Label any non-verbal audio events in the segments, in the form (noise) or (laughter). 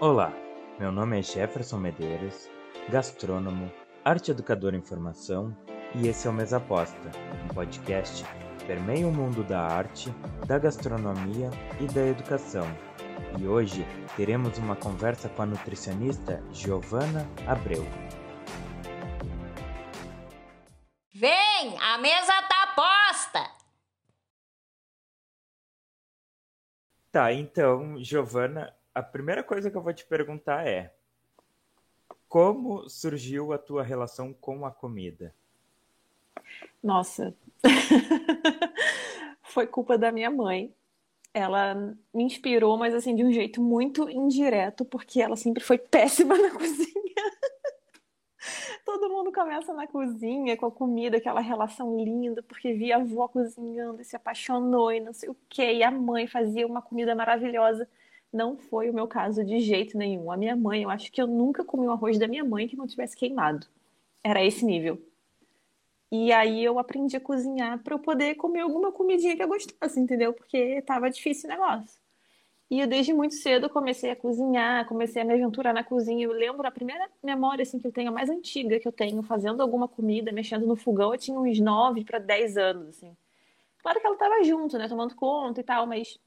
Olá, meu nome é Jefferson Medeiros, gastrônomo, arte educador em formação e esse é o Mesa Aposta, um podcast que permeia o mundo da arte, da gastronomia e da educação. E hoje teremos uma conversa com a nutricionista Giovana Abreu. Vem, a mesa tá posta! Tá, então, Giovana, a primeira coisa que eu vou te perguntar é: como surgiu a tua relação com a comida? Nossa, (laughs) foi culpa da minha mãe. Ela me inspirou, mas assim, de um jeito muito indireto, porque ela sempre foi (laughs) péssima na cozinha. (laughs) Todo mundo começa na cozinha com a comida, aquela relação linda, porque via a avó cozinhando e se apaixonou e não sei o quê. E a mãe fazia uma comida maravilhosa. Não foi o meu caso de jeito nenhum. A minha mãe, eu acho que eu nunca comi o arroz da minha mãe que não tivesse queimado. Era esse nível. E aí eu aprendi a cozinhar para eu poder comer alguma comidinha que eu gostasse, entendeu? Porque tava difícil o negócio. E eu desde muito cedo comecei a cozinhar, comecei a me aventurar na cozinha. Eu lembro a primeira memória assim que eu tenho, a mais antiga que eu tenho, fazendo alguma comida, mexendo no fogão, eu tinha uns 9 para 10 anos, assim. Claro que ela estava junto, né, tomando conta e tal, mas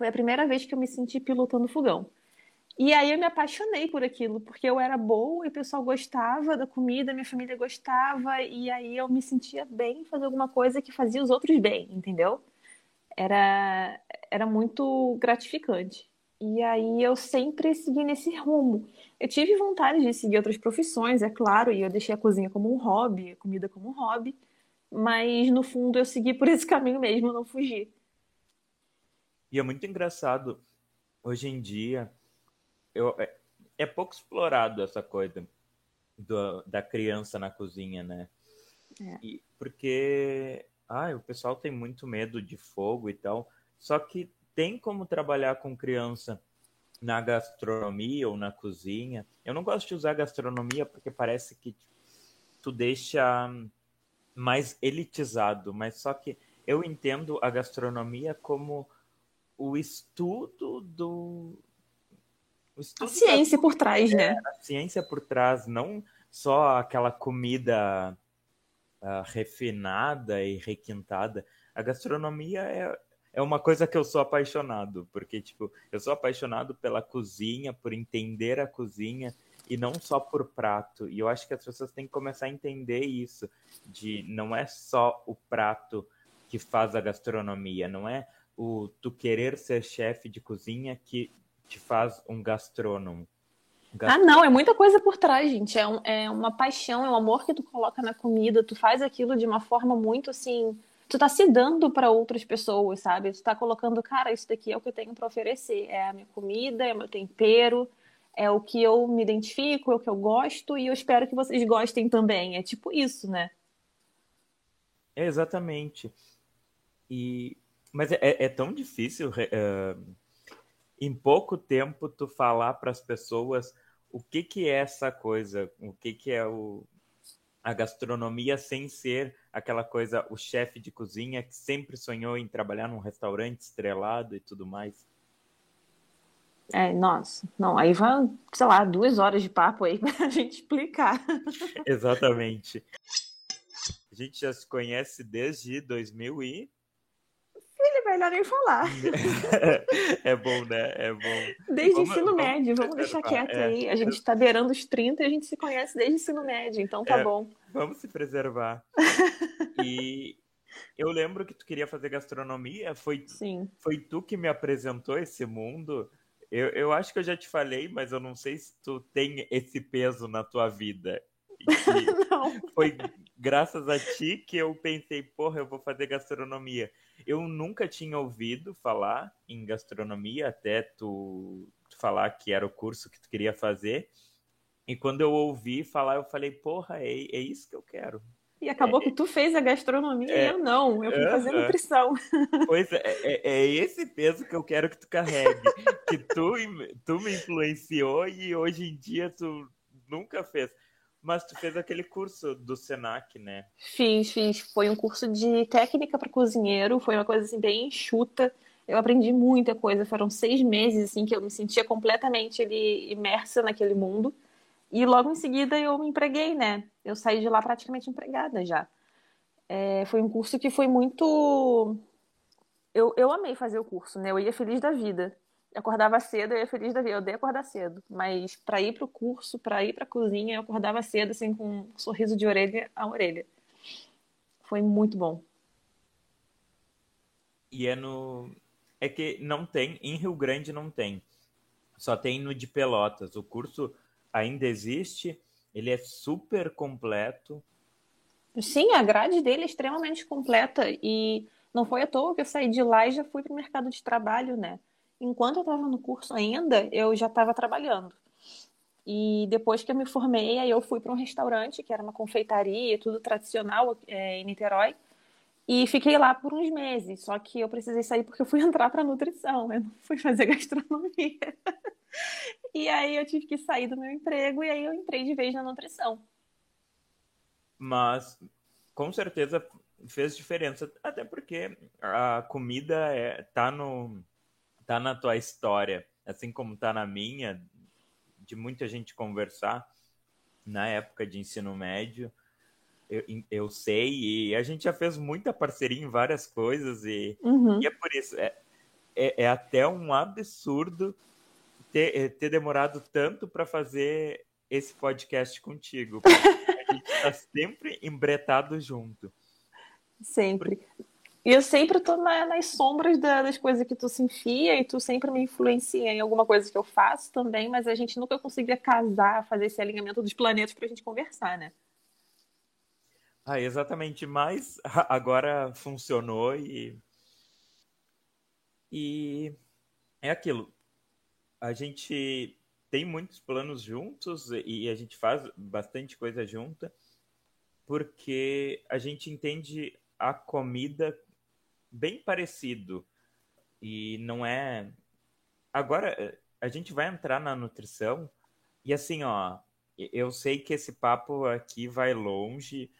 foi a primeira vez que eu me senti pilotando fogão. E aí eu me apaixonei por aquilo, porque eu era boa e o pessoal gostava da comida, minha família gostava, e aí eu me sentia bem fazer alguma coisa que fazia os outros bem, entendeu? Era, era muito gratificante. E aí eu sempre segui nesse rumo. Eu tive vontade de seguir outras profissões, é claro, e eu deixei a cozinha como um hobby, a comida como um hobby, mas no fundo eu segui por esse caminho mesmo, não fugi. E é muito engraçado, hoje em dia, eu, é, é pouco explorado essa coisa do, da criança na cozinha, né? É. E, porque ah, o pessoal tem muito medo de fogo e tal, só que tem como trabalhar com criança na gastronomia ou na cozinha. Eu não gosto de usar gastronomia porque parece que tu deixa mais elitizado, mas só que eu entendo a gastronomia como o estudo do. O estudo a ciência da... por trás, né? É, a ciência por trás, não só aquela comida uh, refinada e requintada. A gastronomia é, é uma coisa que eu sou apaixonado, porque, tipo, eu sou apaixonado pela cozinha, por entender a cozinha e não só por prato. E eu acho que as pessoas têm que começar a entender isso, de não é só o prato que faz a gastronomia, não é o tu querer ser chefe de cozinha que te faz um gastrônomo. Ah, não, é muita coisa por trás, gente. É, um, é uma paixão, é um amor que tu coloca na comida, tu faz aquilo de uma forma muito assim. Tu tá se dando para outras pessoas, sabe? Tu tá colocando, cara, isso daqui é o que eu tenho para oferecer. É a minha comida, é o meu tempero, é o que eu me identifico, é o que eu gosto e eu espero que vocês gostem também. É tipo isso, né? É exatamente. E mas é, é tão difícil uh, em pouco tempo tu falar para as pessoas o que que é essa coisa, o que que é o, a gastronomia sem ser aquela coisa, o chefe de cozinha que sempre sonhou em trabalhar num restaurante estrelado e tudo mais. É, nossa, não, aí vai, sei lá, duas horas de papo aí (laughs) pra gente explicar. Exatamente. A gente já se conhece desde 2000 e ele melhor nem falar. (laughs) é bom, né? É bom. Desde vamos, ensino vamos médio, vamos deixar quieto é, aí. A gente está beirando os 30 e a gente se conhece desde ensino médio, então tá é, bom. Vamos se preservar. (laughs) e eu lembro que tu queria fazer gastronomia, foi, Sim. foi tu que me apresentou esse mundo. Eu, eu acho que eu já te falei, mas eu não sei se tu tem esse peso na tua vida. (laughs) não. Foi graças a ti que eu pensei, porra, eu vou fazer gastronomia. Eu nunca tinha ouvido falar em gastronomia até tu, falar que era o curso que tu queria fazer. E quando eu ouvi falar, eu falei, porra, é, é isso que eu quero. E acabou é, que tu fez a gastronomia é, e eu não. Eu fui uh, fazer nutrição. (laughs) Pois é, é, é, esse peso que eu quero que tu carregue. que tu, tu me influenciou e hoje em dia tu nunca fez. Mas tu fez aquele curso do Senac, né? Fiz, fiz. Foi um curso de técnica para cozinheiro, foi uma coisa assim bem enxuta. Eu aprendi muita coisa. Foram seis meses assim que eu me sentia completamente ali, imersa naquele mundo. E logo em seguida eu me empreguei, né? Eu saí de lá praticamente empregada já. É, foi um curso que foi muito. Eu, eu amei fazer o curso, né? Eu ia feliz da vida. Acordava cedo, eu ia feliz da vida. Eu odeio acordar cedo. Mas para ir para o curso, para ir para a cozinha, eu acordava cedo, assim, com um sorriso de orelha a orelha. Foi muito bom. E é no. É que não tem, em Rio Grande não tem. Só tem no de Pelotas. O curso ainda existe, ele é super completo. Sim, a grade dele é extremamente completa e não foi à toa que eu saí de lá e já fui para o mercado de trabalho, né? Enquanto eu estava no curso ainda, eu já estava trabalhando. E depois que eu me formei, aí eu fui para um restaurante, que era uma confeitaria, tudo tradicional é, em Niterói. E fiquei lá por uns meses, só que eu precisei sair porque eu fui (laughs) entrar para nutrição, eu não fui fazer gastronomia. (laughs) e aí eu tive que sair do meu emprego e aí eu entrei de vez na nutrição. Mas com certeza fez diferença, até porque a comida é, tá no tá na tua história, assim como tá na minha, de muita gente conversar na época de ensino médio eu, eu sei, e a gente já fez muita parceria em várias coisas, e, uhum. e é por isso, é, é, é, até um absurdo ter, é, ter demorado tanto para fazer esse podcast contigo. a gente está (laughs) sempre embretado junto. Sempre. E eu sempre tô na, nas sombras da, das coisas que tu se enfia e tu sempre me influencia em alguma coisa que eu faço também, mas a gente nunca conseguia casar, fazer esse alinhamento dos planetas pra gente conversar, né? Ah, exatamente, mas agora funcionou e. E é aquilo. A gente tem muitos planos juntos e a gente faz bastante coisa junta, porque a gente entende a comida bem parecido. E não é. Agora, a gente vai entrar na nutrição e assim, ó, eu sei que esse papo aqui vai longe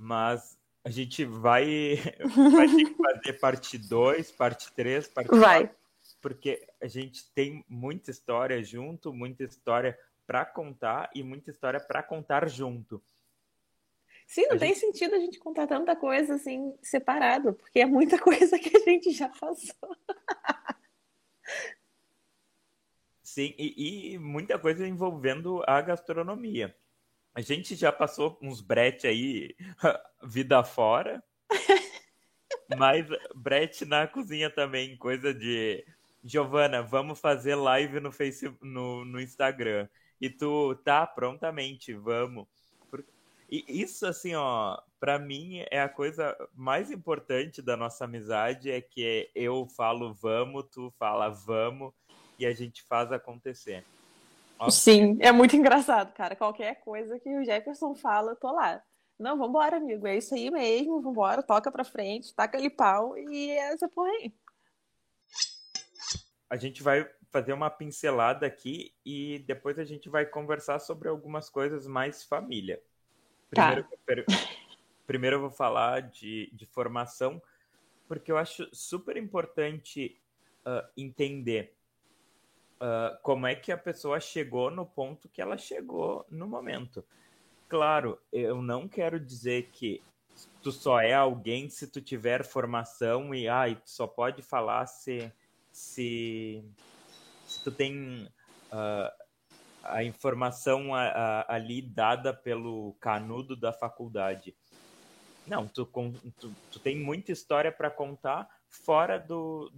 mas a gente vai, (laughs) vai ter que fazer parte 2, parte 3, parte 4. Vai. Porque a gente tem muita história junto, muita história para contar e muita história para contar junto. Sim, não a tem gente... sentido a gente contar tanta coisa assim separado, porque é muita (laughs) coisa que a gente já passou. Sim, e, e muita coisa envolvendo a gastronomia. A gente já passou uns brete aí, (laughs) vida fora. (laughs) mas brete na cozinha também, coisa de Giovana, vamos fazer live no Facebook, no, no Instagram. E tu tá prontamente, vamos. E isso assim, ó, para mim é a coisa mais importante da nossa amizade é que eu falo vamos, tu fala vamos e a gente faz acontecer. Sim, é muito engraçado, cara. Qualquer coisa que o Jefferson fala, eu tô lá. Não, vambora, amigo. É isso aí mesmo. Vambora, toca pra frente, taca ali pau e é essa porra aí. A gente vai fazer uma pincelada aqui e depois a gente vai conversar sobre algumas coisas mais família. Primeiro, tá. primeiro eu vou falar de, de formação, porque eu acho super importante uh, entender uh, como é que a pessoa chegou no ponto que ela chegou no momento. Claro, eu não quero dizer que tu só é alguém se tu tiver formação e ai, tu só pode falar se, se, se tu tem uh, a informação a, a, ali dada pelo canudo da faculdade. Não, tu, tu, tu tem muita história para contar fora do,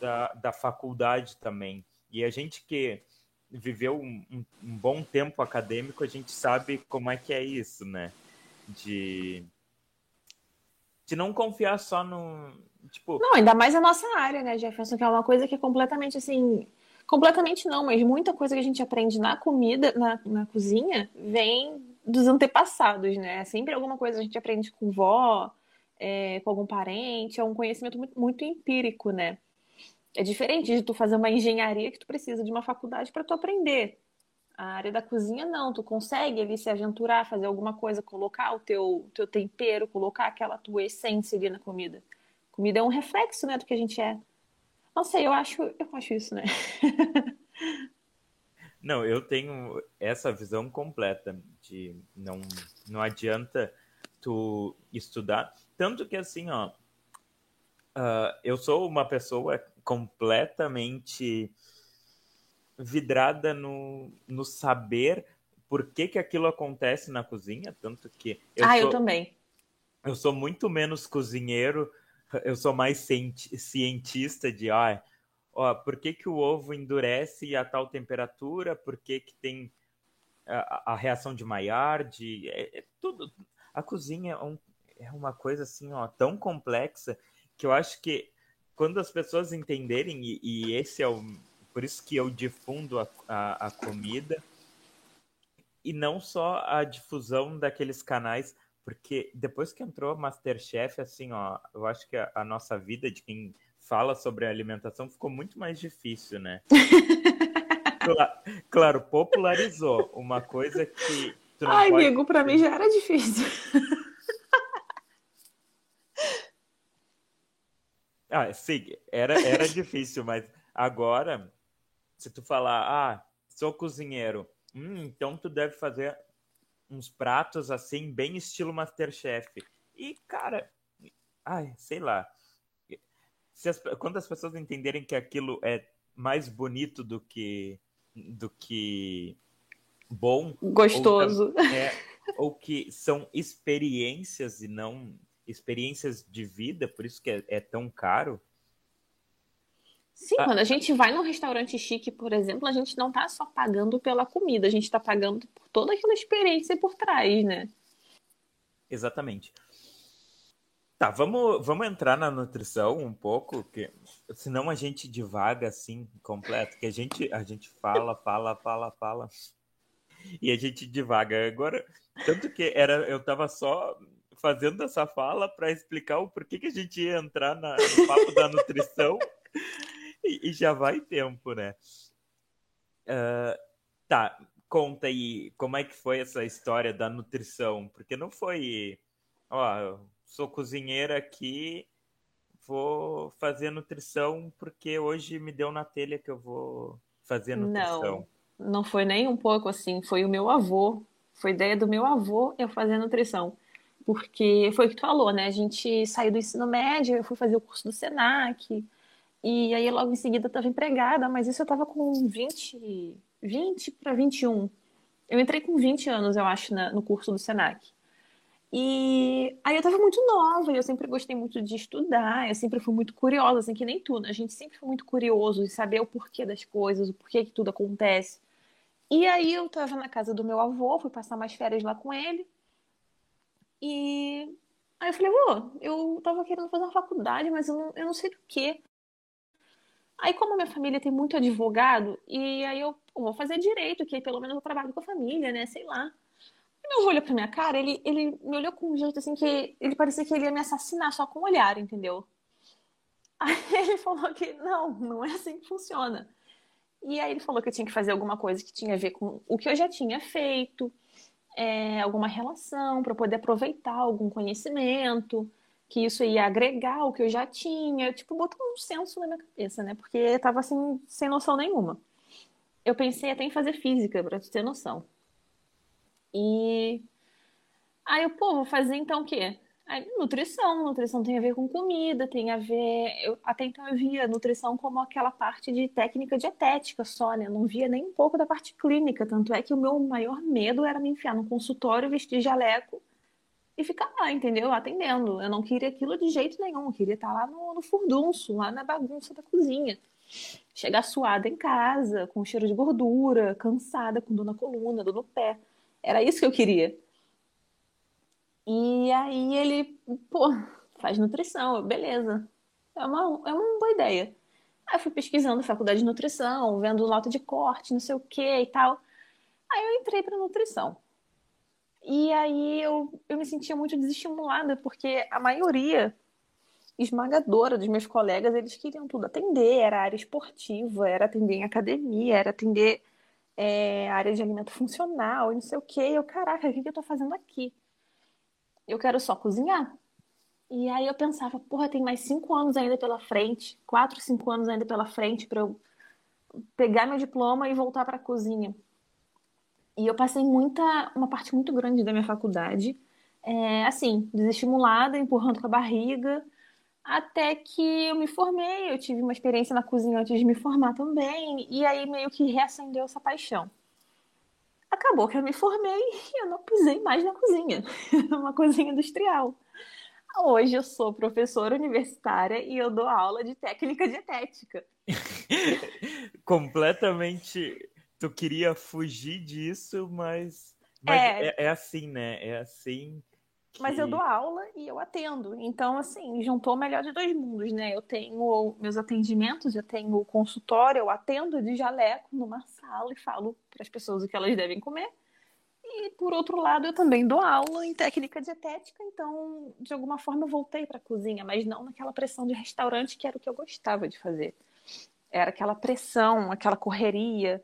da, da faculdade também. E a gente que viveu um, um, um, bom tempo acadêmico, a gente sabe como é que é isso, né? De, de não confiar só no. Tipo... Não, ainda mais a nossa área, né, Jefferson? Que é uma coisa que é completamente assim. Completamente não, mas muita coisa que a gente aprende na comida, na, na cozinha, vem dos antepassados, né? Sempre alguma coisa a gente aprende com vó, é, com algum parente, é um conhecimento muito, muito empírico, né? É diferente de tu fazer uma engenharia que tu precisa de uma faculdade para tu aprender. A área da cozinha não, tu consegue ali se aventurar, fazer alguma coisa, colocar o teu, teu tempero, colocar aquela tua essência ali na comida. Comida é um reflexo, né, do que a gente é. Não sei, eu acho, eu acho isso, né? (laughs) Não, eu tenho essa visão completa de não, não adianta tu estudar. Tanto que assim, ó, uh, eu sou uma pessoa completamente vidrada no, no saber por que, que aquilo acontece na cozinha, tanto que eu ah, sou, eu também. Eu sou muito menos cozinheiro, (laughs) eu sou mais cientista de ah, ó, por que, que o ovo endurece a tal temperatura, por que, que tem a, a reação de Maillard, é, é, tudo. A cozinha é, um, é uma coisa assim, ó, tão complexa que eu acho que quando as pessoas entenderem, e, e esse é o. Por isso que eu difundo a, a, a comida, e não só a difusão daqueles canais, porque depois que entrou Masterchef, assim, ó, eu acho que a, a, nossa vida de quem fala sobre alimentação ficou muito mais difícil, né? (laughs) claro, claro, popularizou uma coisa que. Ai, pode... amigo, para mim já era difícil. (laughs) ah, sim, era, era difícil, mas agora, se tu falar, ah, sou cozinheiro, Hum, então tu deve fazer uns pratos assim, bem estilo Masterchef. E, cara, ai, sei lá. Se as, quando as pessoas entenderem que aquilo é mais bonito do que do que bom, gostoso, ou, é, ou que são experiências e não experiências de vida, por isso que é, é tão caro, Sim, ah. quando a gente vai num restaurante chique, por exemplo, a gente não está só pagando pela comida, a gente está pagando por toda aquela experiência por trás, né? Exatamente. Tá, vamos, vamos entrar na nutrição um pouco, que senão a gente divaga assim completo, que a gente a gente fala, fala, fala, fala e a gente divaga. Agora, tanto que era eu tava só fazendo essa fala para explicar o porquê que a gente ia entrar na, no papo da nutrição e, já vai tempo, né? Uh, tá, conta aí como é que foi essa história da nutrição, porque não foi, ó, sou cozinheira aqui, vou fazer nutrição porque hoje me deu na telha que eu vou fazer nutrição. Não, não foi nem um pouco assim, foi o meu avô, foi ideia do meu avô eu fazer nutrição. Porque foi o que tu falou, né? A gente saiu do ensino médio, eu fui fazer o curso do SENAC, e aí logo em seguida eu estava empregada, mas isso eu estava com 20, 20 para 21. Eu entrei com 20 anos, eu acho, na, no curso do Senac. E aí eu estava muito nova, e eu sempre gostei muito de estudar, eu sempre fui muito curiosa, assim, que nem tudo. Né? A gente sempre foi muito curioso de saber o porquê das coisas, o porquê que tudo acontece. E aí eu estava na casa do meu avô, fui passar mais férias lá com ele. E aí eu falei, vô, eu estava querendo fazer uma faculdade, mas eu não, eu não sei do quê. Aí, como minha família tem muito advogado, e aí eu vou fazer direito, que aí pelo menos eu trabalho com a família, né? Sei lá. E meu avô olhou pra minha cara, ele, ele me olhou com um jeito assim que ele parecia que ele ia me assassinar só com o olhar, entendeu? (laughs) Aí ele falou que não, não é assim que funciona. E aí ele falou que eu tinha que fazer alguma coisa que tinha a ver com o que eu já tinha feito, é, alguma relação para poder aproveitar algum conhecimento que isso ia agregar o que eu já tinha, tipo, botou um senso na minha cabeça, né? Porque eu tava assim, sem noção nenhuma. Eu pensei até em fazer física, pra ter noção. E aí eu, pô, vou fazer então o quê? Aí, nutrição, nutrição tem a ver com comida, tem a ver. Eu, até então eu via nutrição como aquela parte de técnica dietética só, né? Eu não via nem um pouco da parte clínica. Tanto é que o meu maior medo era me enfiar no consultório, vestir jaleco e ficar lá, entendeu? Atendendo. Eu não queria aquilo de jeito nenhum. Eu queria estar lá no, no furdunço, lá na bagunça da cozinha. Chegar suada em casa, com cheiro de gordura, cansada, com dor na coluna, dor no pé. Era isso que eu queria. E aí ele, pô, faz nutrição. beleza. É uma, é uma boa ideia. Aí eu fui pesquisando faculdade de nutrição, vendo nota de corte, não sei o que e tal. Aí eu entrei para nutrição. E aí eu, eu me sentia muito desestimulada, porque a maioria esmagadora dos meus colegas, eles queriam tudo atender, era área esportiva, era atender em academia, era atender é, área de alimento funcional, e não sei o quê. E eu, caraca, o que, que eu tô fazendo aqui? Eu quero só cozinhar. E aí eu pensava, porra, tem mais cinco anos ainda pela frente, quatro, cinco anos ainda pela frente para eu pegar meu diploma e voltar para a cozinha. E eu passei muita, uma parte muito grande da minha faculdade, é, assim, desestimulada, empurrando com a barriga, até que eu me formei. Eu tive uma experiência na cozinha antes de me formar também, e aí meio que reacendeu essa paixão. Acabou que eu me formei e eu não pisei mais na cozinha, (laughs) uma cozinha industrial. Hoje eu sou professora universitária e eu dou aula de técnica dietética. (laughs) Completamente. Tu queria fugir disso, mas, mas é... É, é assim, né? É assim que... Mas eu dou aula e eu atendo. Então, assim, juntou o melhor de dois mundos, né? Eu tenho meus atendimentos, eu tenho o consultório, eu atendo de jaleco numa sala e falo para as pessoas o que elas devem comer. E, por outro lado, eu também dou aula em técnica dietética, então, de alguma forma, eu voltei para a cozinha, mas não naquela pressão de restaurante que era o que eu gostava de fazer. Era aquela pressão, aquela correria,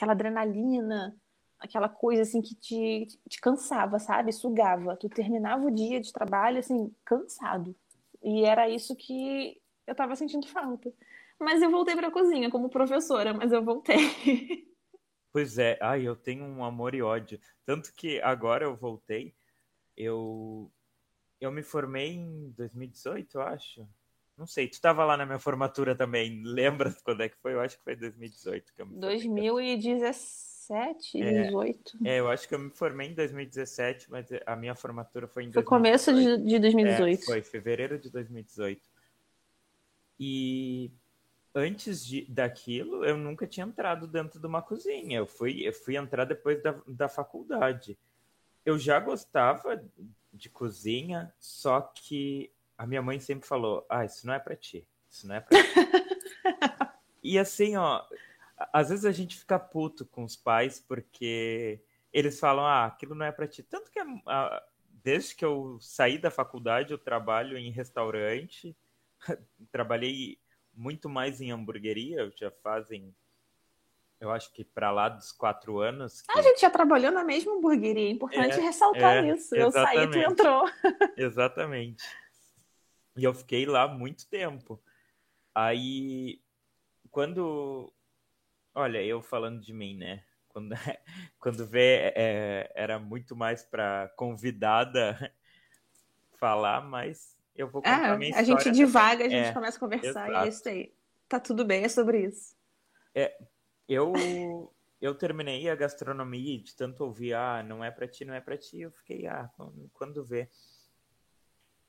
aquela adrenalina, aquela coisa assim que te, te cansava, sabe? Sugava. Tu terminava o dia de trabalho assim, cansado. E era isso que eu tava sentindo falta. Mas eu voltei para a cozinha como professora, mas eu voltei. (laughs) Pois é, ai, eu tenho um amor e ódio. Tanto que agora eu voltei, eu eu me formei em 2018, eu acho. Não sei, tu estava lá na minha formatura também. Lembra (laughs) quando é que foi? Eu acho que foi 2018 que eu me 2017. 17, é, 18? É, eu acho que eu me formei em 2017, mas a minha formatura foi em foi 2018. começo de, de 2018. É, foi fevereiro de 2018. E antes de, daquilo, eu nunca tinha entrado dentro de uma cozinha. Eu fui, eu fui entrar depois da, da faculdade. Eu já gostava de cozinha, só que a minha mãe sempre falou: Ah, isso não é para ti. Isso não é pra ti. (laughs) e assim, ó, às vezes a gente fica puto com os pais porque eles falam, ah, aquilo não é para ti. Tanto que ah, desde que eu saí da faculdade, eu trabalho em restaurante, (laughs) trabalhei muito mais em hamburgueria, já fazem, eu acho que para lá dos quatro anos. Que... A gente já trabalhou na mesma hamburgueria, é importante é, ressaltar é, isso. Eu saí, tu entrou. (laughs) exatamente. E eu fiquei lá muito tempo. Aí, quando Olha, eu falando de mim, né? Quando, (laughs) quando vê, é, era muito mais para convidada (laughs) falar, mas eu vou contar é, minha história. A gente divaga, a gente é, começa a conversar exato. e é isso aí. Tá tudo bem, é sobre isso. É, eu, eu terminei a gastronomia de tanto ouvir, ah, não é para ti, não é para ti, eu fiquei, ah, quando, quando vê.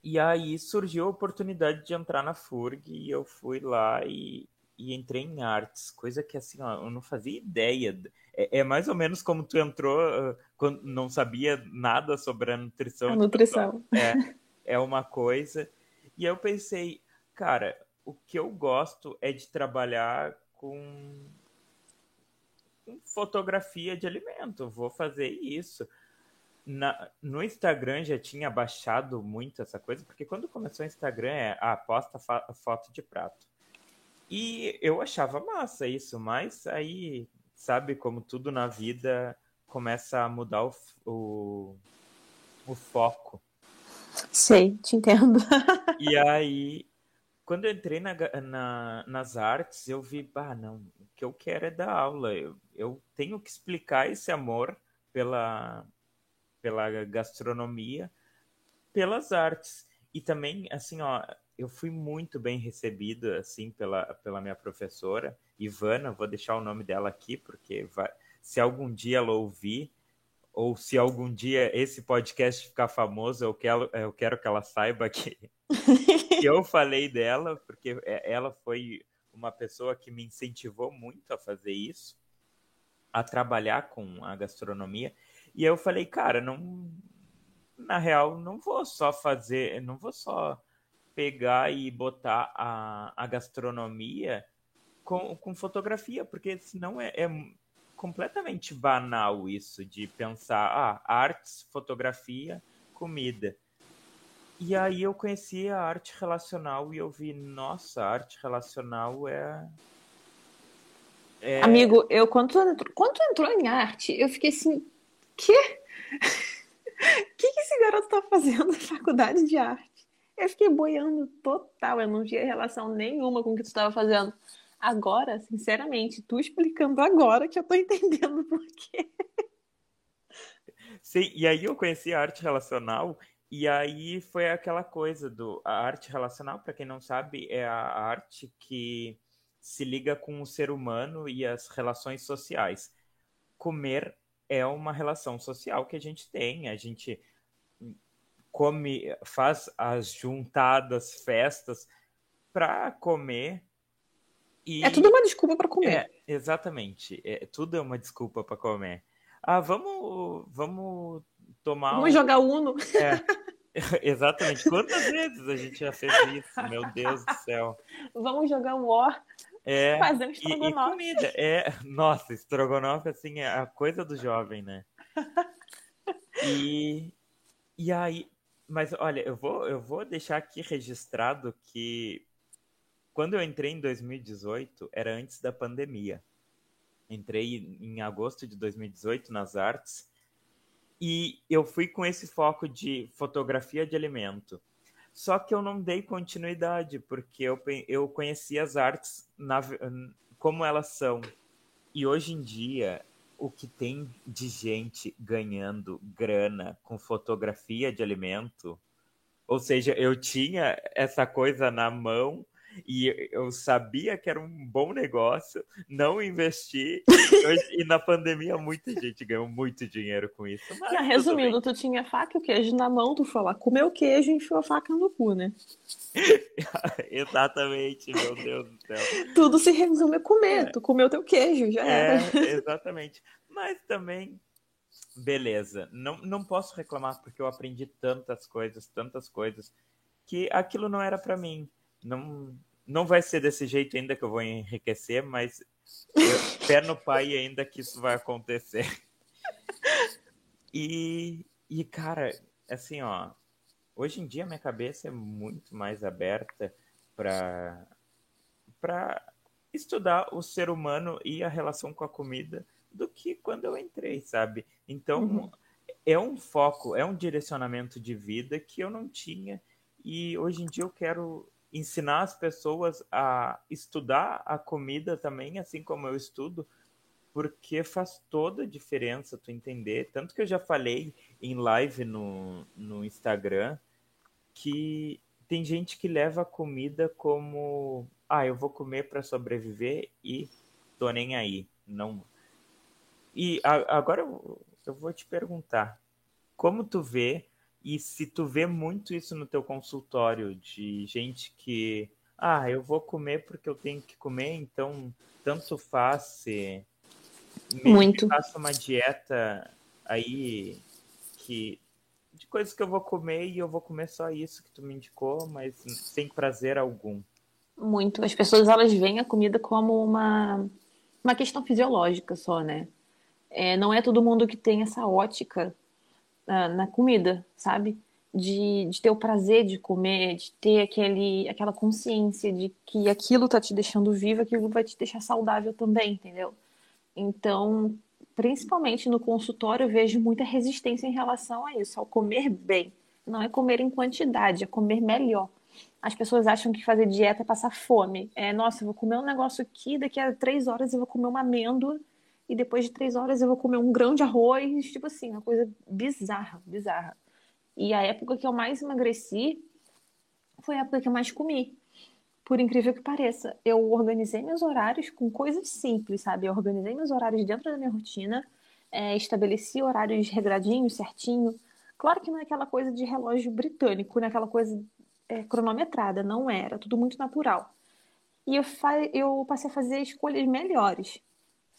E aí surgiu a oportunidade de entrar na FURG e eu fui lá e, e entrei em artes, coisa que assim, ó, eu não fazia ideia. É, é, mais ou menos como tu entrou uh, quando não sabia nada sobre a nutrição. A nutrição. É, é uma coisa. E eu pensei, cara, o que eu gosto é de trabalhar com, com fotografia de alimento. Vou fazer isso. Na, no Instagram já tinha baixado muito essa coisa, porque quando começou o Instagram é, ah, posta foto de prato. E eu achava massa isso, mas aí, sabe, como tudo na vida começa a mudar o, o, o foco. Sei, te entendo. (laughs) e aí, quando eu entrei na, na, nas artes, eu vi, bah, não, o que eu quero é dar aula. Eu, eu tenho que explicar esse amor pela, pela gastronomia, pelas artes. E também, assim, ó, eu fui muito bem recebido assim pela, pela minha professora Ivana, vou deixar o nome dela aqui porque vai, se algum dia ela ouvir ou se algum dia esse podcast ficar famoso, eu quero, eu quero que ela saiba que, (laughs) que eu falei dela, porque é, ela foi uma pessoa que me incentivou muito a fazer isso, a trabalhar com a gastronomia. E eu falei, cara, não, na real, não vou só fazer, não vou só pegar e botar a, a gastronomia com, com fotografia, porque senão é, é completamente banal isso de pensar, ah, artes, fotografia, comida. E aí eu conheci a arte relacional e eu vi, nossa, arte relacional é. é... Amigo, eu quando, quando tu entrou em arte, eu fiquei assim, quê? O (laughs) que, que esse garoto tá fazendo na faculdade de arte? Eu fiquei boiando total, eu não tinha relação nenhuma com o que tu estava fazendo. Agora, sinceramente, tu explicando agora que eu tô (laughs) entendendo por quê. Sim, e aí eu conheci a arte relacional e aí foi aquela coisa do a arte relacional, para quem não sabe, é a arte que se liga com o ser humano e as relações sociais. Comer é uma relação social que a gente tem, a gente come, faz as juntadas, festas para comer. E... É tudo uma desculpa para comer. É, exatamente, é, tudo é uma desculpa para comer. Ah, vamos, vamos tomar. Vamos um... jogar Uno. É, (laughs) exatamente. Quantas vezes a gente já fez isso? Meu Deus do céu. Vamos jogar War. É, fazer um estrogonofe. E, e comida. É, (laughs) nossa, estrogonofe assim é a coisa do jovem, né? (laughs) E, e aí, mas olha, eu vou, eu vou deixar aqui registrado que quando eu entrei em 2018 era antes da pandemia. Entrei em agosto de 2018 nas artes e eu fui com esse foco de fotografia de alimento. Só que eu não dei continuidade, porque eu, eu conheci as artes na, como elas são. E hoje em dia, o que tem de gente ganhando grana com fotografia de alimento, ou seja, eu tinha essa coisa na mão e eu sabia que era um bom negócio, não investi. (laughs) e na pandemia, muita gente ganhou muito dinheiro com isso. Mas, resumindo, tu tinha faca e o queijo na mão, tu foi lá, comeu o queijo e enfiou a faca no cu, né? (laughs) exatamente, meu Deus do céu. Tudo se resume a comer. É. Tu comeu teu queijo, já é, era. (laughs) Exatamente. Mas também beleza. Não, não posso reclamar porque eu aprendi tantas coisas, tantas coisas, que aquilo não era para mim não, não vai ser desse jeito ainda que eu vou enriquecer, mas eu, pé no pai ainda que isso vai acontecer. (laughs) E, e, cara, assim, ó, hoje em dia minha cabeça é muito mais aberta para para estudar o ser humano e a relação com a comida do que quando eu entrei, sabe? Então, uhum. é um foco, é um direcionamento de vida que eu não tinha e hoje em dia eu quero ensinar as pessoas a estudar a comida também, assim como eu estudo, porque faz toda a diferença tu entender. Tanto que eu já falei em live no, no Instagram que tem gente que leva a comida como ah, eu vou comer para sobreviver e tô nem aí. Não. E a, agora eu, eu vou te perguntar, como tu vê e se tu vê muito isso no teu consultório, de gente que, ah, eu vou comer porque eu tenho que comer, então tanto faz se muito faço uma dieta aí que de coisas que eu vou comer e eu vou comer só isso que tu me indicou, mas sem prazer algum. Muito. As pessoas elas veem a comida como uma uma questão fisiológica só, né? É, não é todo mundo que tem essa ótica na, comida, sabe? De, de ter o prazer de comer, de ter aquele, aquela consciência de que aquilo tá te deixando vivo, aquilo vai te deixar saudável também, entendeu? Então, principalmente no consultório, eu vejo muita resistência em relação a isso, ao comer bem. Não é comer em quantidade, é comer melhor. As pessoas acham que fazer dieta é passar fome. É, nossa, eu vou comer um negócio aqui, daqui a três horas eu vou comer uma amêndoa e depois de três horas eu vou comer um grão de arroz, tipo assim, uma coisa bizarra, bizarra. E a época que eu mais emagreci foi a época que eu mais comi. Por incrível que pareça, eu organizei meus horários com coisas simples, sabe? Eu organizei meus horários dentro da minha rotina, é, estabeleci horários regradinhos, certinho. Claro que não é aquela coisa de relógio britânico, não é aquela coisa é, cronometrada, não era, tudo muito natural. E eu, eu passei a fazer escolhas melhores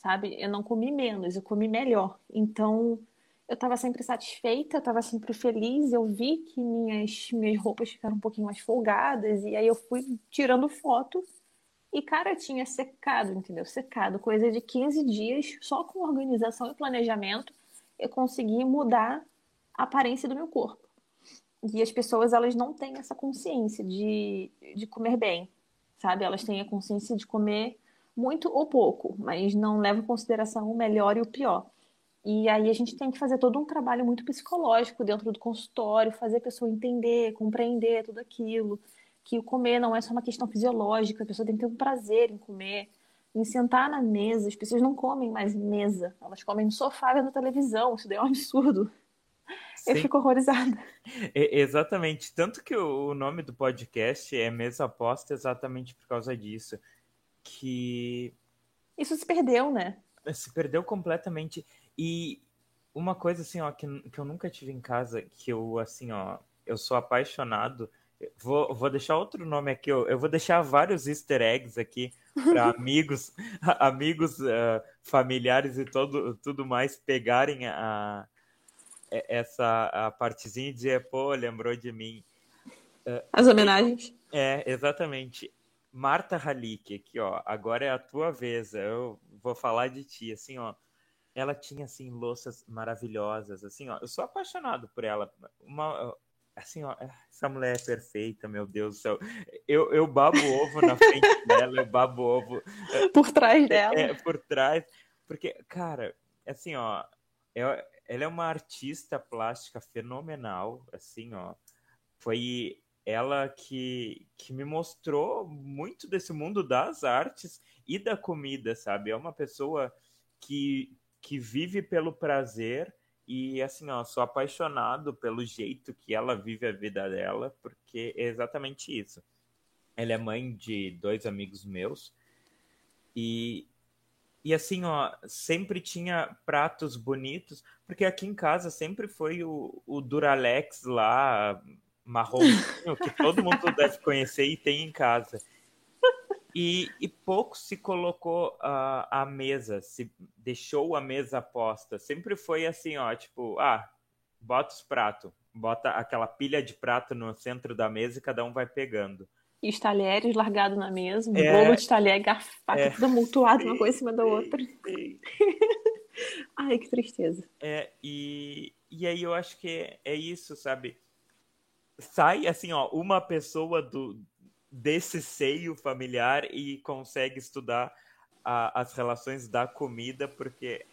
sabe? Eu não comi menos, eu comi melhor. Então, eu estava sempre satisfeita, eu estava sempre feliz. Eu vi que minhas, minhas roupas ficaram um pouquinho mais folgadas, e aí eu fui tirando foto. E, cara, tinha secado, entendeu? Secado. Coisa de 15 dias, só com organização e planejamento, eu consegui mudar a aparência do meu corpo. E as pessoas, elas não têm essa consciência de, de comer bem, sabe? Elas têm a consciência de comer muito ou pouco, mas não leva em consideração o melhor e o pior. E aí a gente tem que fazer todo um trabalho muito psicológico dentro do consultório, fazer a pessoa entender, compreender tudo aquilo, que o comer não é só uma questão fisiológica, a pessoa tem que ter um prazer em comer, em sentar na mesa. As pessoas não comem mais mesa, elas comem no sofá vendo televisão, isso daí é um absurdo. Sim. Eu fico horrorizada. É, (laughs) exatamente. Tanto que o nome do podcast é Mesa Aposta exatamente por causa disso. Que. Isso se perdeu, né? Se perdeu completamente. E uma coisa assim, ó, que, que eu nunca tive em casa, que eu, assim, ó, eu sou apaixonado. Vou, vou deixar outro nome aqui, eu, eu vou deixar vários easter eggs aqui para (laughs) amigos, (laughs) amigos, uh, familiares e todo, tudo mais pegarem a, essa a partezinha e dizer, pô, lembrou de mim. Uh, As homenagens. É, exatamente. Marta Halik, aqui, ó, agora é a tua vez, eu vou falar de ti, assim, ó, ela tinha assim louças maravilhosas, assim, ó. Eu sou apaixonado por ela. Uma assim, ó, essa mulher é perfeita, meu Deus do céu. Eu, eu babo ovo na frente (laughs) dela, eu babo ovo por trás dela. É, por trás, porque cara, assim, ó, ela, ela é uma artista plástica fenomenal, assim, ó. Foi ela que, que me mostrou muito desse mundo das artes e da comida, sabe? É uma pessoa que que vive pelo prazer e assim, ó, sou apaixonado pelo jeito que ela vive a vida dela, porque é exatamente isso. Ela é mãe de dois amigos meus e e assim, ó, sempre tinha pratos bonitos, porque aqui em casa sempre foi o, o Duralex lá, marronzinho, que todo mundo deve conhecer e tem em casa. E, e pouco se colocou uh, a mesa, se deixou a mesa posta. Sempre foi assim, ó, tipo, ah, bota os pratos, bota aquela pilha de prato no centro da mesa e cada um vai pegando. E os talheres largados na mesa, um é, bolo de talher, garfado, é, tudo amontoado, uma coisa em cima da outra. (laughs) Ai, que tristeza. É, e, e aí eu acho que é, é isso, sabe? Sai, assim, ó, uma pessoa do, desse seio familiar e consegue estudar a, as relações da comida, porque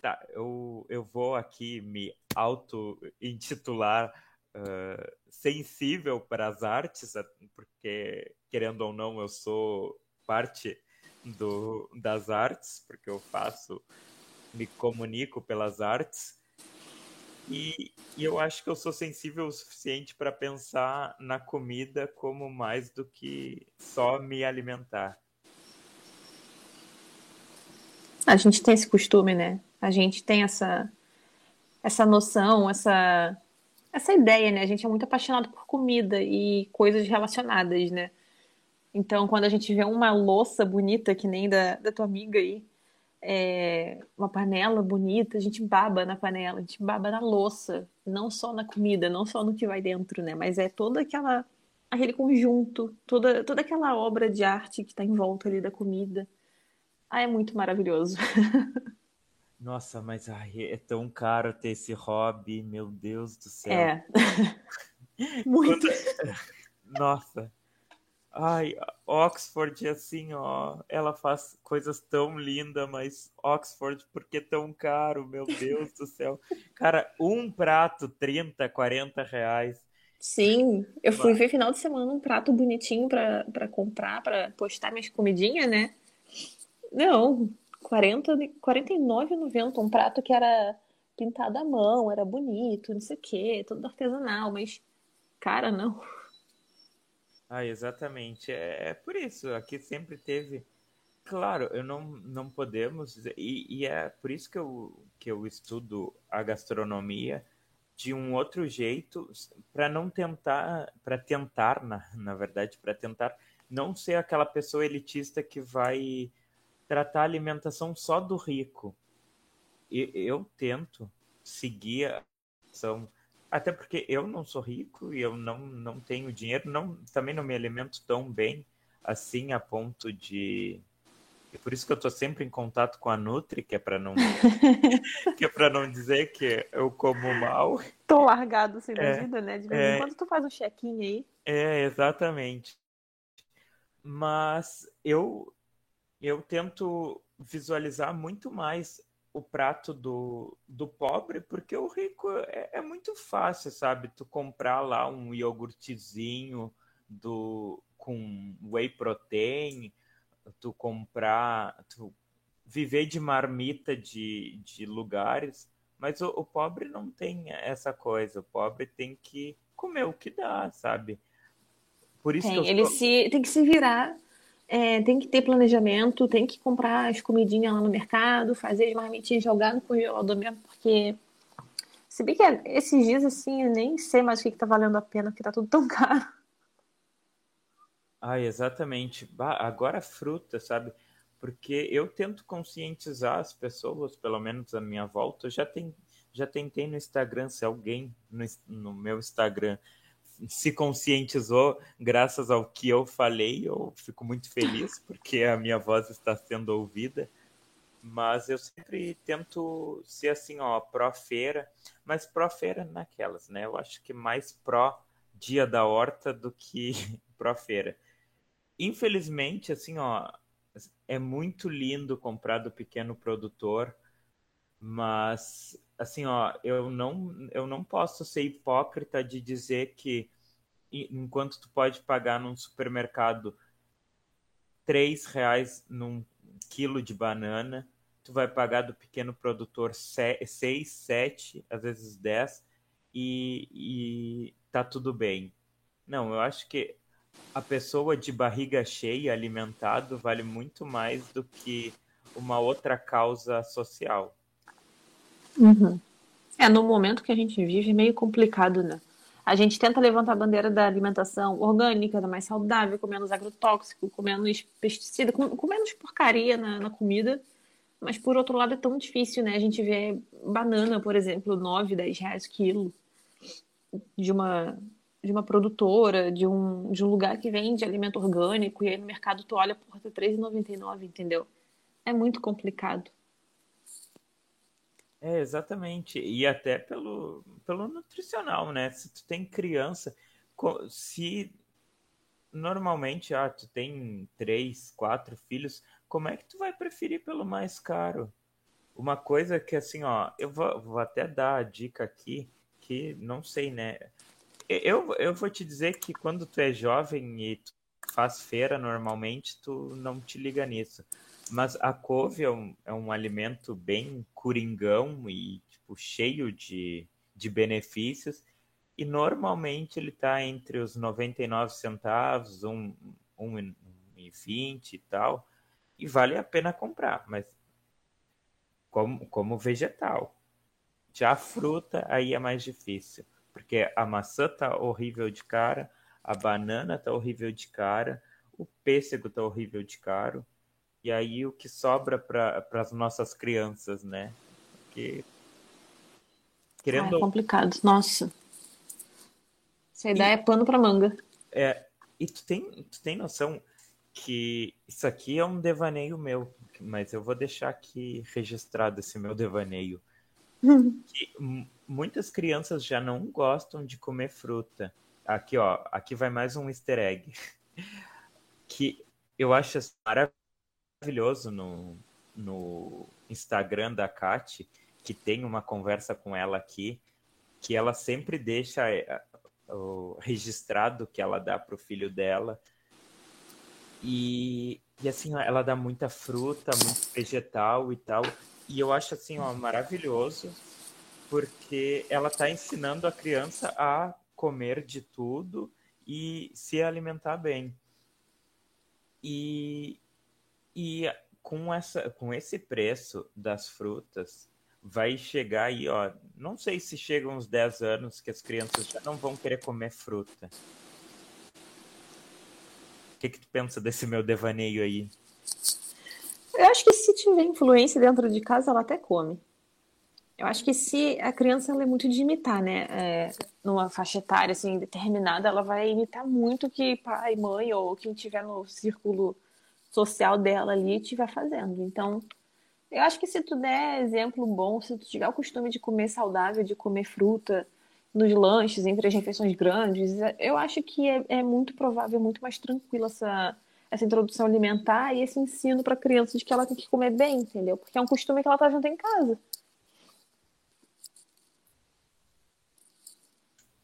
tá, eu, eu vou aqui me auto-intitular uh, sensível para as artes, porque, querendo ou não, eu sou parte do, das artes, porque eu faço, me comunico pelas artes. E, e, eu acho que eu sou sensível o suficiente para pensar na comida como mais do que só me alimentar. A gente tem esse costume, né? A gente tem essa essa noção, essa essa ideia, né? A gente é muito apaixonado por comida e coisas relacionadas, né? Então, quando a gente vê uma louça bonita que nem da, da tua amiga aí, é, uma panela bonita, a gente baba na panela, a gente baba na louça, não só na comida, não só no que vai dentro, né? Mas é toda aquela aquele conjunto, toda, toda aquela obra de arte que está em volta ali da comida. Ah, é muito maravilhoso. (laughs) Nossa, mas ai, é tão caro ter esse hobby, meu Deus do céu. É. (laughs) muito. (laughs) Nossa. Ai, Oxford, assim, ó, ela faz coisas tão lindas, mas Oxford, por que tão caro? Meu Deus do céu. Cara, um prato, 30, 40 reais. Sim, eu fui ver final de semana um prato bonitinho para comprar, para postar minhas comidinhas, né? Não, 40, 49,90, um prato que era pintado à mão, era bonito, não sei o quê, todo artesanal, mas, cara, não. Ah, exatamente. É, é por isso. Aqui sempre teve. Claro, eu não, não podemos. E, e é por isso que eu, que eu estudo a gastronomia de um outro jeito para não tentar para tentar na, na verdade para tentar não ser aquela pessoa elitista que vai tratar a alimentação só do rico e, eu tento seguir a ação até porque eu não sou rico e eu não, não tenho dinheiro, não, também não me alimento tão bem assim a ponto de. É por isso que eu estou sempre em contato com a Nutri, que é para não (laughs) que é para não dizer que eu como mal. Tô largado sem é, vida, né? De vez é, em quando tu faz um check-in aí. É, exatamente. Mas eu eu tento visualizar muito mais o prato do, do pobre, porque o rico é, é muito fácil, sabe? Tu comprar lá um iogurtezinho do, com whey protein, tu comprar, tu viver de marmita de, de lugares, mas o, o pobre não tem essa coisa, o pobre tem que comer o que dá, sabe? Por isso tem, que eu ele se, tem que se virar é, tem que ter planejamento, tem que comprar as comidinhas lá no mercado, fazer as marmitinhas, jogar no congelador mesmo, porque. Se bem que esses dias, assim, eu nem sei mais o que, que tá valendo a pena, porque tá tudo tão (laughs) caro. Ah, exatamente. Agora fruta, sabe? Porque eu tento conscientizar as pessoas, pelo menos a minha volta. Eu já, tem, já tentei no Instagram, se alguém no, no meu Instagram se conscientizou graças ao que eu falei. Eu fico muito feliz porque a minha voz está sendo ouvida. Mas eu sempre tento ser assim, ó, pró-feira, mas pró-feira naquelas, né? Eu acho que mais pró-dia da horta do que (laughs) pró-feira. Infelizmente, assim, ó, é muito lindo comprar do pequeno produtor, mas assim, ó, eu não, eu não posso ser hipócrita de dizer que enquanto tu pode pagar num supermercado três reais num quilo de banana, tu vai pagar do pequeno produtor seis, sete, às vezes dez, e, e tá tudo bem. Não, eu acho que a pessoa de barriga cheia, alimentado, vale muito mais do que uma outra causa social. Uhum. É, no momento que a gente vive, é meio complicado, né? A gente tenta levantar a bandeira da alimentação orgânica, da mais saudável, com menos agrotóxico, com menos pesticida, com, com menos porcaria na, na, comida. Mas, por outro lado, é tão difícil, né? A gente vê banana, por exemplo, 9, 10 reais quilo de uma, de uma produtora, de um, de um lugar que vende alimento orgânico, e aí no mercado tu olha, porra, tá R$3,99, entendeu? É muito complicado. É, exatamente. E até pelo, pelo nutricional, né? Se tu tem criança, se normalmente ah, tu tem três, quatro filhos, como é que tu vai preferir pelo mais caro? Uma coisa que assim, ó, eu vou, vou até dar a dica aqui, que não sei, né? Eu, eu vou te dizer que quando tu é jovem e tu faz feira normalmente, tu não te liga nisso. Mas a couve é um, é um alimento bem coringão e tipo, cheio de, de benefícios. E normalmente ele está entre os 99 centavos, 1,20 um, um, e tal. E vale a pena comprar, mas como, como vegetal. Já a fruta aí é mais difícil, porque a maçã tá horrível de cara, a banana tá horrível de cara, o pêssego tá horrível de caro, e aí o que sobra para as nossas crianças, né? Porque querendo ah, é complicado, nossa. Essa ideia e, é pano para manga. É, e tu tem, tu tem noção que isso aqui é um devaneio meu, mas eu vou deixar aqui registrado esse meu devaneio. (laughs) que muitas crianças já não gostam de comer fruta. Aqui, ó, aqui vai mais um easter egg. (laughs) que eu acho maravilhoso maravilhoso no, no Instagram da Kate, que tem uma conversa com ela aqui, que ela sempre deixa é, o registrado que ela dá para o filho dela. E, e assim, ela dá muita fruta, muito vegetal e tal. E eu acho assim, ó, maravilhoso, porque ela está ensinando a criança a comer de tudo e se alimentar bem. E, e com, essa, com esse preço das frutas, vai chegar aí, ó. Não sei se chega uns 10 anos que as crianças já não vão querer comer fruta. O que, que tu pensa desse meu devaneio aí? Eu acho que se tiver influência dentro de casa, ela até come. Eu acho que se a criança ela é muito de imitar, né? É, numa faixa etária assim, determinada, ela vai imitar muito que pai, mãe ou quem tiver no círculo social dela ali estiver fazendo. Então, eu acho que se tu der exemplo bom, se tu tiver o costume de comer saudável, de comer fruta nos lanches, entre as refeições grandes, eu acho que é, é muito provável, muito mais tranquila essa, essa introdução alimentar e esse ensino para a criança de que ela tem que comer bem, entendeu? Porque é um costume que ela tá vendo em casa.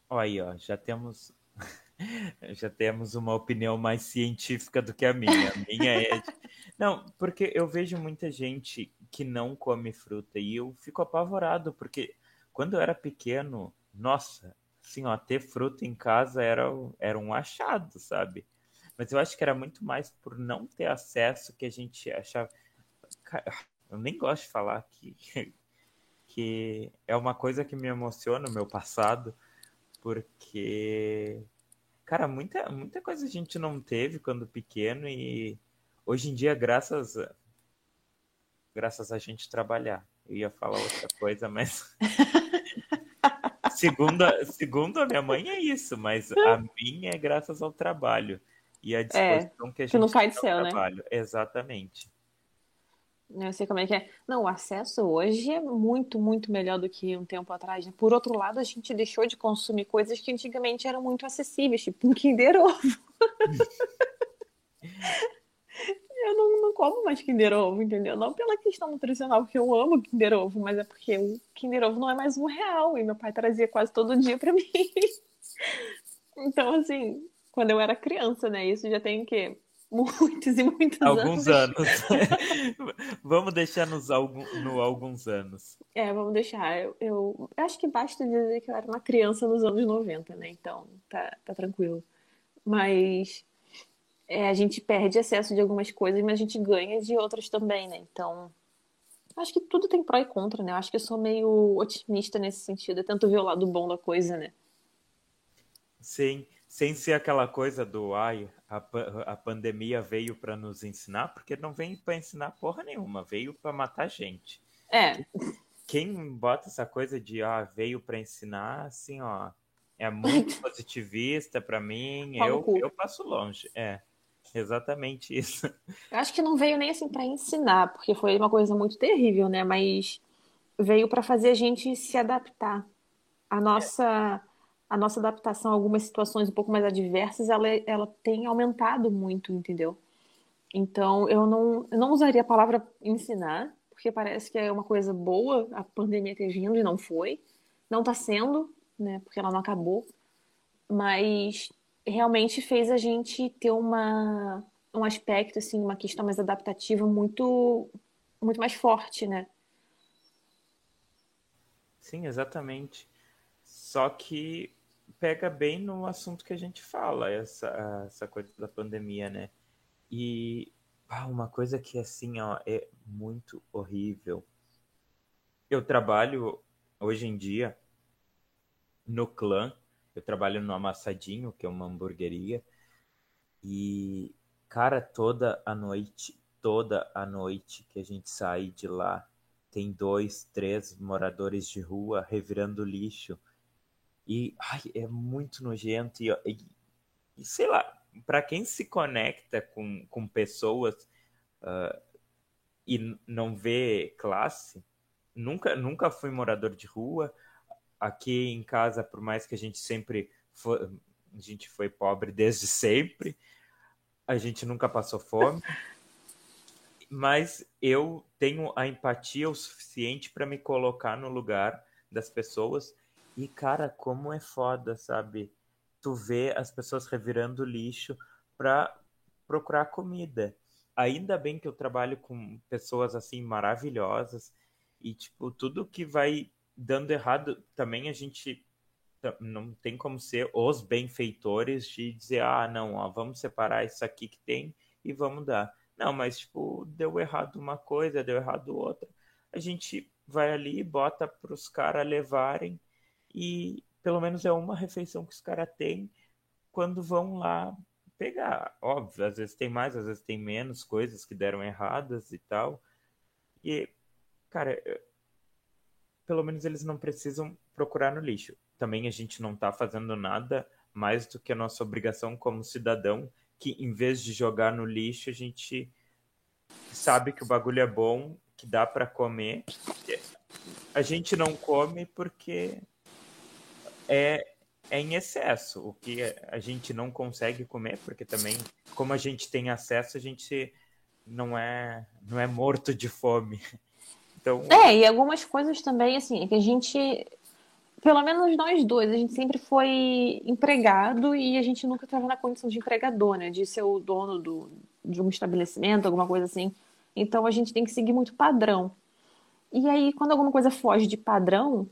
Olha aí, ó, já temos já temos uma opinião mais científica do que a minha. A minha é. (laughs) Não, porque eu vejo muita gente que não come fruta e eu fico apavorado, porque quando eu era pequeno, nossa, assim, ó, ter fruta em casa era, era um achado, sabe? Mas eu acho que era muito mais por não ter acesso que a gente achava. Eu nem gosto de falar que, (laughs) que é uma coisa que me emociona no meu passado, porque Cara, muita, muita coisa a gente não teve quando pequeno e hoje em dia, graças a, graças a gente trabalhar. Eu ia falar outra coisa, mas. (laughs) segundo, a, segundo a minha mãe é isso, mas a minha é graças ao trabalho. E a disposição é, que a gente que não cai do céu, né? trabalho. Né? Exatamente. Eu sei como é que é. Não, o acesso hoje é muito, muito melhor do que um tempo atrás. Né? Por outro lado, a gente deixou de consumir coisas que antigamente eram muito acessíveis, tipo um Kinder Ovo. (laughs) eu não, não, como mais Kinder Ovo, entendeu? Não pela questão nutricional, porque eu amo Kinder Ovo, mas é porque o Kinder Ovo não é mais um real e meu pai trazia quase todo dia para (laughs) mim. então, assim, quando eu era criança, né? Isso já tem o quê? Muitos e muitos alguns anos. anos. (laughs) vamos deixar nos algum, no alguns anos. É, vamos deixar. Eu, eu, acho que basta dizer que eu era uma criança nos anos 90, né? Então, tá, tá tranquilo. Mas é, a gente perde acesso de algumas coisas, mas a gente ganha de outras também, né? Então, acho que tudo tem pró e contra, né? Eu acho que eu sou meio otimista nesse sentido. Eu tento ver o lado bom da coisa, né? Sim sem ser aquela coisa do ai, a, a pandemia veio para nos ensinar, porque não veio para ensinar porra nenhuma, veio para matar gente. É. Quem bota essa coisa de ah, veio para ensinar, assim, ó, é muito (laughs) positivista para mim, eu, eu passo longe. É. Exatamente isso. Eu acho que não veio nem assim para ensinar, porque foi uma coisa muito terrível, né? Mas veio para fazer a gente se adaptar. A nossa a nossa adaptação a algumas situações um pouco mais adversas, ela, ela tem aumentado muito, entendeu? Então, eu não, eu não usaria a palavra ensinar, porque parece que é uma coisa boa a pandemia ter vindo e não foi. Não está sendo, né? Porque ela não acabou. Mas realmente fez a gente ter uma, um aspecto, assim, uma questão mais adaptativa muito, muito mais forte, né? Sim, exatamente. Só que pega bem no assunto que a gente fala, essa, essa coisa da pandemia, né? E ah, uma coisa que, assim, ó, é muito horrível. Eu trabalho, hoje em dia, no clã. Eu trabalho no Amassadinho, que é uma hamburgueria. E, cara, toda a noite, toda a noite que a gente sai de lá, tem dois, três moradores de rua revirando lixo e ai, é muito nojento. E, e, e sei lá, para quem se conecta com, com pessoas uh, e não vê classe, nunca, nunca fui morador de rua. Aqui em casa, por mais que a gente sempre foi, a gente foi pobre desde (laughs) sempre, a gente nunca passou fome. mas eu tenho a empatia o suficiente para me colocar no lugar das pessoas e, cara, como é foda, sabe? Tu vê as pessoas revirando lixo pra procurar comida. Ainda bem que eu trabalho com pessoas assim maravilhosas e, tipo, tudo que vai dando errado também a gente não tem como ser os benfeitores de dizer, ah, não, ó, vamos separar isso aqui que tem e vamos dar. Não, mas, tipo, deu errado uma coisa, deu errado outra. A gente vai ali e bota para os caras levarem e pelo menos é uma refeição que os caras têm quando vão lá pegar. Óbvio, às vezes tem mais, às vezes tem menos coisas que deram erradas e tal. E, cara, pelo menos eles não precisam procurar no lixo. Também a gente não tá fazendo nada mais do que a nossa obrigação como cidadão, que em vez de jogar no lixo, a gente sabe que o bagulho é bom, que dá para comer. A gente não come porque é, é em excesso, o que a gente não consegue comer, porque também como a gente tem acesso, a gente não é, não é morto de fome. (laughs) Então... É, e algumas coisas também, assim, que a gente, pelo menos nós dois, a gente sempre foi empregado e a gente nunca estava na condição de empregador, né? De ser o dono do, de um estabelecimento, alguma coisa assim. Então a gente tem que seguir muito padrão. E aí, quando alguma coisa foge de padrão,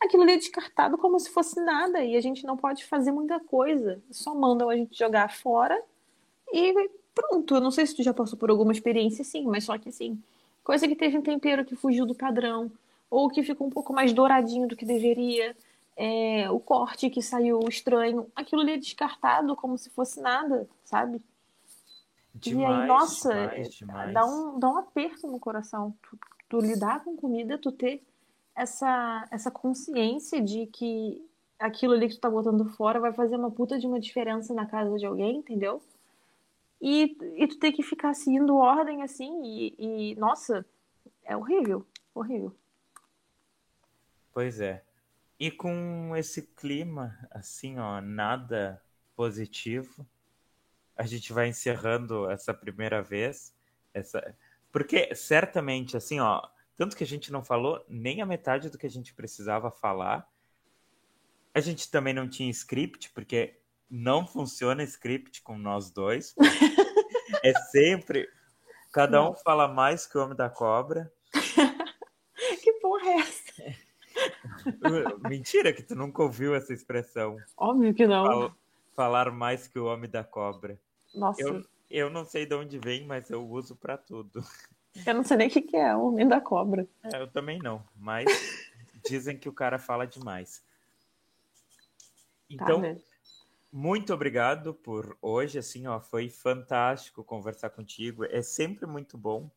aquilo ali é descartado como se fosse nada e a gente não pode fazer muita coisa. Só mandam a gente jogar fora e pronto. Eu não sei se tu já passou por alguma experiência assim, mas só que assim, coisa que teve um tempero que fugiu do padrão, ou que ficou um pouco mais douradinho do que deveria, é, o corte que saiu estranho, aquilo ali é descartado como se fosse nada, sabe? Demais, e aí, nossa, demais, demais. Dá, um, dá um aperto no coração. Tu, tu lidar com comida, tu ter essa, essa consciência de que aquilo ali que tu tá botando fora vai fazer uma puta de uma diferença na casa de alguém, entendeu? E, e tu ter que ficar seguindo ordem assim, e, e nossa, é horrível, horrível. Pois é. E com esse clima, assim, ó, nada positivo, a gente vai encerrando essa primeira vez. Essa... Porque certamente, assim, ó, tanto que a gente não falou nem a metade do que a gente precisava falar. A gente também não tinha script, porque não funciona script com nós dois. (laughs) é sempre. Cada um fala mais que o Homem da Cobra. (laughs) que porra é essa? (laughs) Mentira que tu nunca ouviu essa expressão. Óbvio que não. Fal falar mais que o Homem da Cobra. Nossa. Eu, eu não sei de onde vem, mas eu uso para tudo. Eu não sei nem o que é o Homem da Cobra. É, eu também não, mas (laughs) dizem que o cara fala demais. Então, tá muito obrigado por hoje, assim, ó, foi fantástico conversar contigo. É sempre muito bom.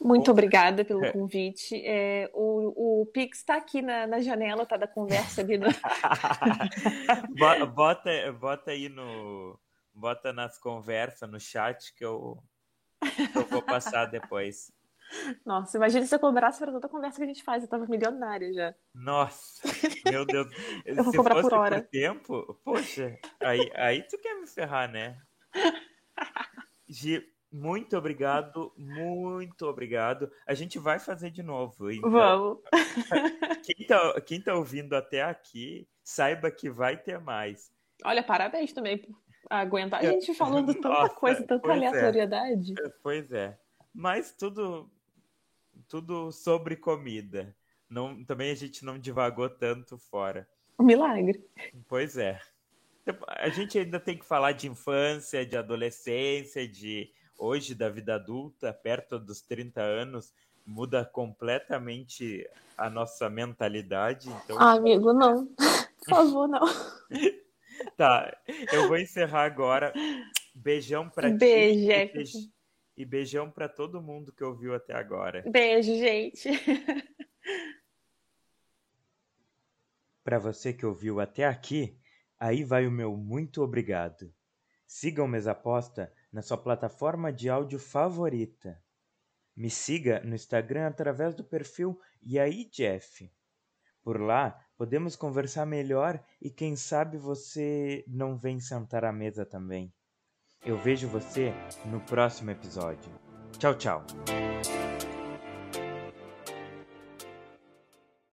Muito bom. obrigada pelo (laughs) é. convite. É, o, o Pix está aqui na, na janela, tá da conversa ali. No... (laughs) bota, bota aí no. Bota nas conversas, no chat, que eu, (laughs) eu vou passar depois. Nossa, imagina se eu cobrasse para toda a conversa que a gente faz. Eu tava milionária já. Nossa, meu Deus. (laughs) eu vou se cobrar por hora. Por tempo, poxa, aí, aí tu quer me ferrar, né? (laughs) Gi, muito obrigado, muito obrigado. A gente vai fazer de novo. Então, Vamos. Quem tá, quem tá ouvindo até aqui, saiba que vai ter mais. Olha, parabéns também aguentar a gente falando (laughs) tanta Nossa, coisa, tanta é. aleatoriedade. É. Pois é. Mas tudo tudo sobre comida. Não, também a gente não divagou tanto fora. Um milagre. Pois é. A gente ainda tem que falar de infância, de adolescência, de hoje da vida adulta, perto dos 30 anos, muda completamente a nossa mentalidade. Então... Ah, amigo, não. (laughs) Por favor, não. (laughs) tá, eu vou encerrar agora. Beijão pra Beijo, ti. E beijão para todo mundo que ouviu até agora. Beijo, gente. (laughs) Para você que ouviu até aqui, aí vai o meu muito obrigado. Siga o Mesa Aposta na sua plataforma de áudio favorita. Me siga no Instagram através do perfil E aí Jeff. Por lá podemos conversar melhor e quem sabe você não vem sentar à mesa também. Eu vejo você no próximo episódio. Tchau, tchau.